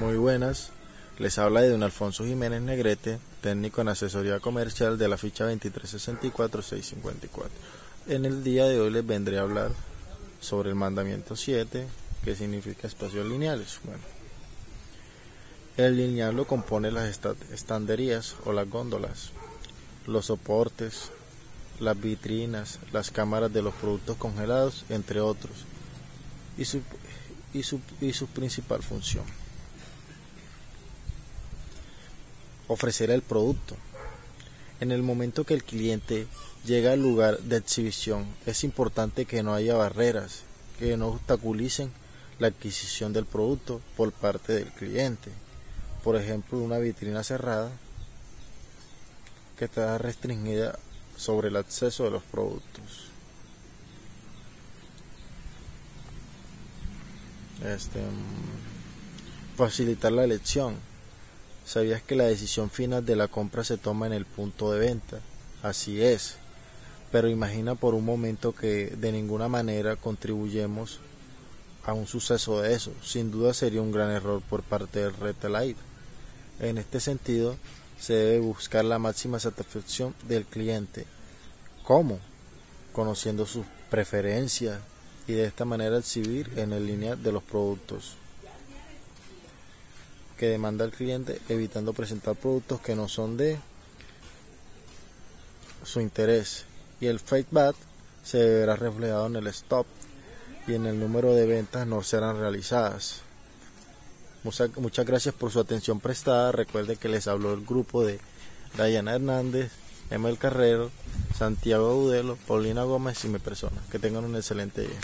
Muy buenas. Les habla de don Alfonso Jiménez Negrete, técnico en asesoría comercial de la ficha 2364654. En el día de hoy les vendré a hablar sobre el mandamiento 7, que significa espacios lineales. Bueno, el lineal lo compone las estanderías o las góndolas, los soportes, las vitrinas, las cámaras de los productos congelados, entre otros, y su, y su, y su principal función. Ofrecer el producto. En el momento que el cliente llega al lugar de exhibición, es importante que no haya barreras que no obstaculicen la adquisición del producto por parte del cliente. Por ejemplo, una vitrina cerrada que está restringida sobre el acceso de los productos. Este, mm, facilitar la elección ¿Sabías que la decisión final de la compra se toma en el punto de venta? Así es. Pero imagina por un momento que de ninguna manera contribuyemos a un suceso de eso. Sin duda sería un gran error por parte del retailer. En este sentido, se debe buscar la máxima satisfacción del cliente. ¿Cómo? Conociendo sus preferencias y de esta manera exhibir en el línea de los productos que demanda el cliente, evitando presentar productos que no son de su interés. Y el feedback se verá reflejado en el stop y en el número de ventas no serán realizadas. Muchas, gracias por su atención prestada. Recuerde que les habló el grupo de Dayana Hernández, Emel Carrero, Santiago Udelo, Paulina Gómez y mi persona. Que tengan un excelente día.